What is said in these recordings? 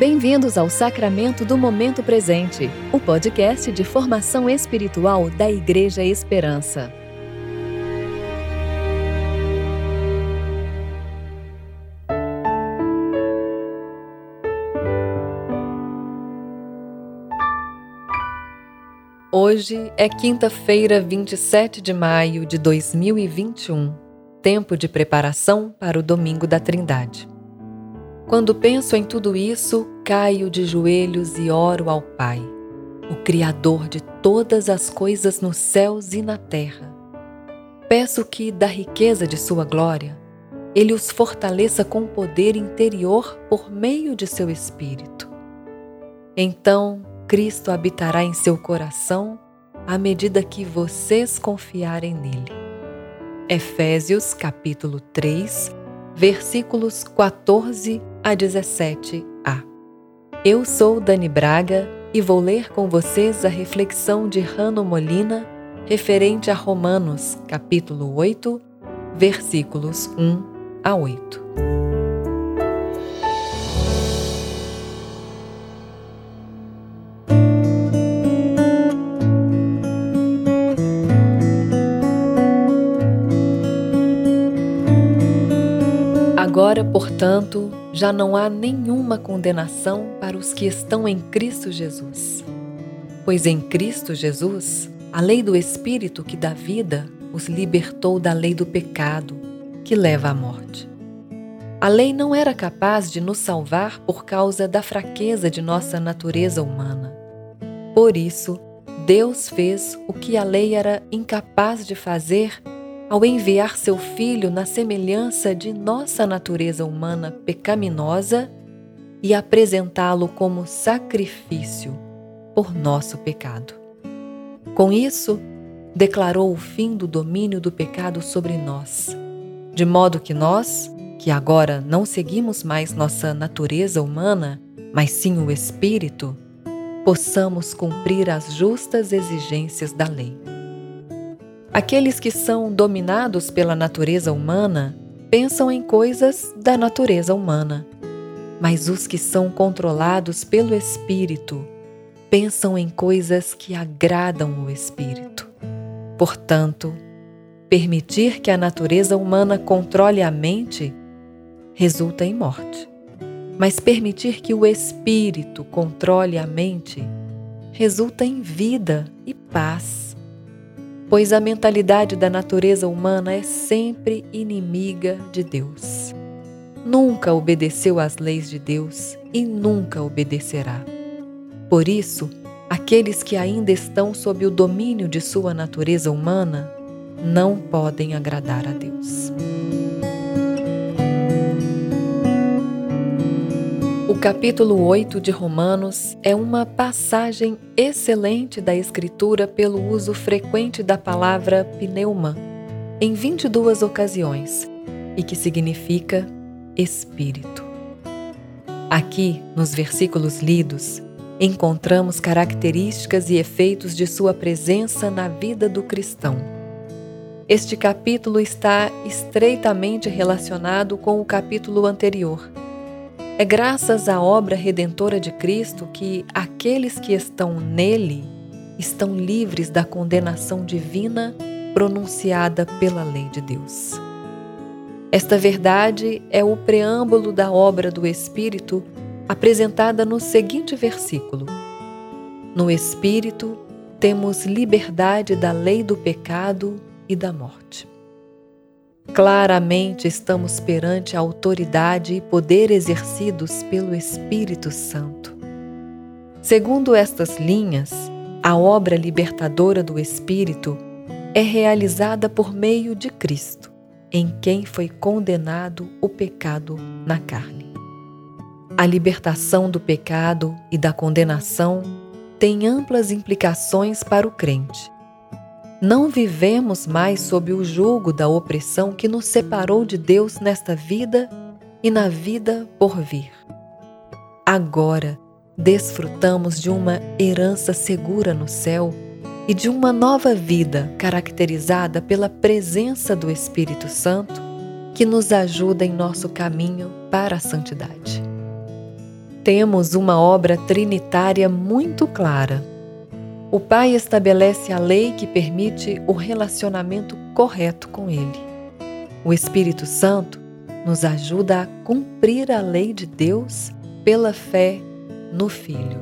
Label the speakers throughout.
Speaker 1: Bem-vindos ao Sacramento do Momento Presente, o podcast de formação espiritual da Igreja Esperança. Hoje é quinta-feira, 27 de maio de 2021, tempo de preparação para o Domingo da Trindade. Quando penso em tudo isso, caio de joelhos e oro ao Pai, o Criador de todas as coisas nos céus e na terra. Peço que, da riqueza de Sua glória, Ele os fortaleça com poder interior por meio de seu Espírito. Então, Cristo habitará em seu coração à medida que vocês confiarem nele. Efésios capítulo 3, versículos 14 a 17a. Eu sou Dani Braga e vou ler com vocês a reflexão de Rano Molina referente a Romanos, capítulo 8, versículos 1 a 8. Agora, portanto, já não há nenhuma condenação para os que estão em Cristo Jesus. Pois em Cristo Jesus, a lei do Espírito que dá vida os libertou da lei do pecado, que leva à morte. A lei não era capaz de nos salvar por causa da fraqueza de nossa natureza humana. Por isso, Deus fez o que a lei era incapaz de fazer ao enviar seu Filho na semelhança de nossa natureza humana pecaminosa e apresentá-lo como sacrifício por nosso pecado. Com isso, declarou o fim do domínio do pecado sobre nós, de modo que nós, que agora não seguimos mais nossa natureza humana, mas sim o Espírito, possamos cumprir as justas exigências da lei. Aqueles que são dominados pela natureza humana pensam em coisas da natureza humana, mas os que são controlados pelo Espírito pensam em coisas que agradam o Espírito. Portanto, permitir que a natureza humana controle a mente resulta em morte, mas permitir que o Espírito controle a mente resulta em vida e paz pois a mentalidade da natureza humana é sempre inimiga de Deus. Nunca obedeceu às leis de Deus e nunca obedecerá. Por isso, aqueles que ainda estão sob o domínio de sua natureza humana não podem agradar a Deus. Capítulo 8 de Romanos é uma passagem excelente da Escritura pelo uso frequente da palavra pneuma, em 22 ocasiões, e que significa Espírito. Aqui, nos versículos lidos, encontramos características e efeitos de sua presença na vida do cristão. Este capítulo está estreitamente relacionado com o capítulo anterior é graças à obra redentora de Cristo que aqueles que estão nele estão livres da condenação divina pronunciada pela lei de Deus. Esta verdade é o preâmbulo da obra do Espírito apresentada no seguinte versículo: No Espírito temos liberdade da lei do pecado e da morte. Claramente estamos perante a autoridade e poder exercidos pelo Espírito Santo. Segundo estas linhas, a obra libertadora do Espírito é realizada por meio de Cristo, em quem foi condenado o pecado na carne. A libertação do pecado e da condenação tem amplas implicações para o crente não vivemos mais sob o jugo da opressão que nos separou de Deus nesta vida e na vida por vir. Agora, desfrutamos de uma herança segura no céu e de uma nova vida caracterizada pela presença do Espírito Santo que nos ajuda em nosso caminho para a santidade. temos uma obra trinitária muito clara. O Pai estabelece a lei que permite o relacionamento correto com Ele. O Espírito Santo nos ajuda a cumprir a lei de Deus pela fé no Filho.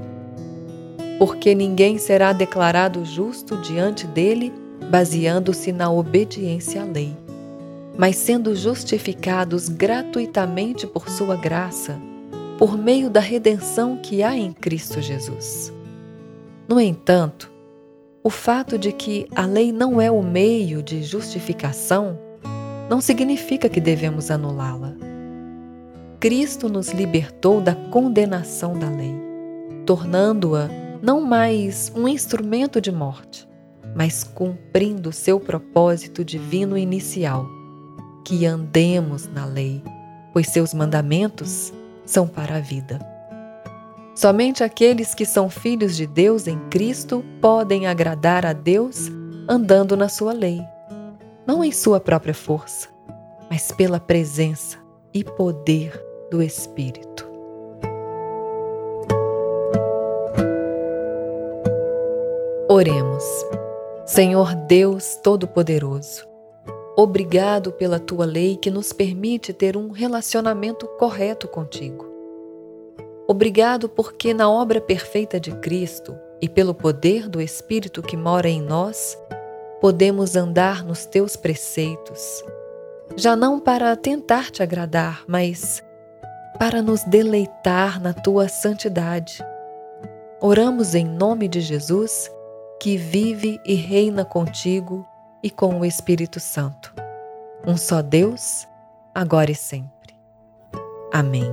Speaker 1: Porque ninguém será declarado justo diante dele baseando-se na obediência à lei, mas sendo justificados gratuitamente por sua graça, por meio da redenção que há em Cristo Jesus. No entanto, o fato de que a lei não é o meio de justificação não significa que devemos anulá-la. Cristo nos libertou da condenação da lei, tornando-a não mais um instrumento de morte, mas cumprindo seu propósito divino inicial, que andemos na lei, pois seus mandamentos são para a vida. Somente aqueles que são filhos de Deus em Cristo podem agradar a Deus andando na sua lei, não em sua própria força, mas pela presença e poder do Espírito. Oremos. Senhor Deus Todo-Poderoso, obrigado pela tua lei que nos permite ter um relacionamento correto contigo. Obrigado porque, na obra perfeita de Cristo e pelo poder do Espírito que mora em nós, podemos andar nos teus preceitos, já não para tentar te agradar, mas para nos deleitar na tua santidade. Oramos em nome de Jesus, que vive e reina contigo e com o Espírito Santo. Um só Deus, agora e sempre. Amém.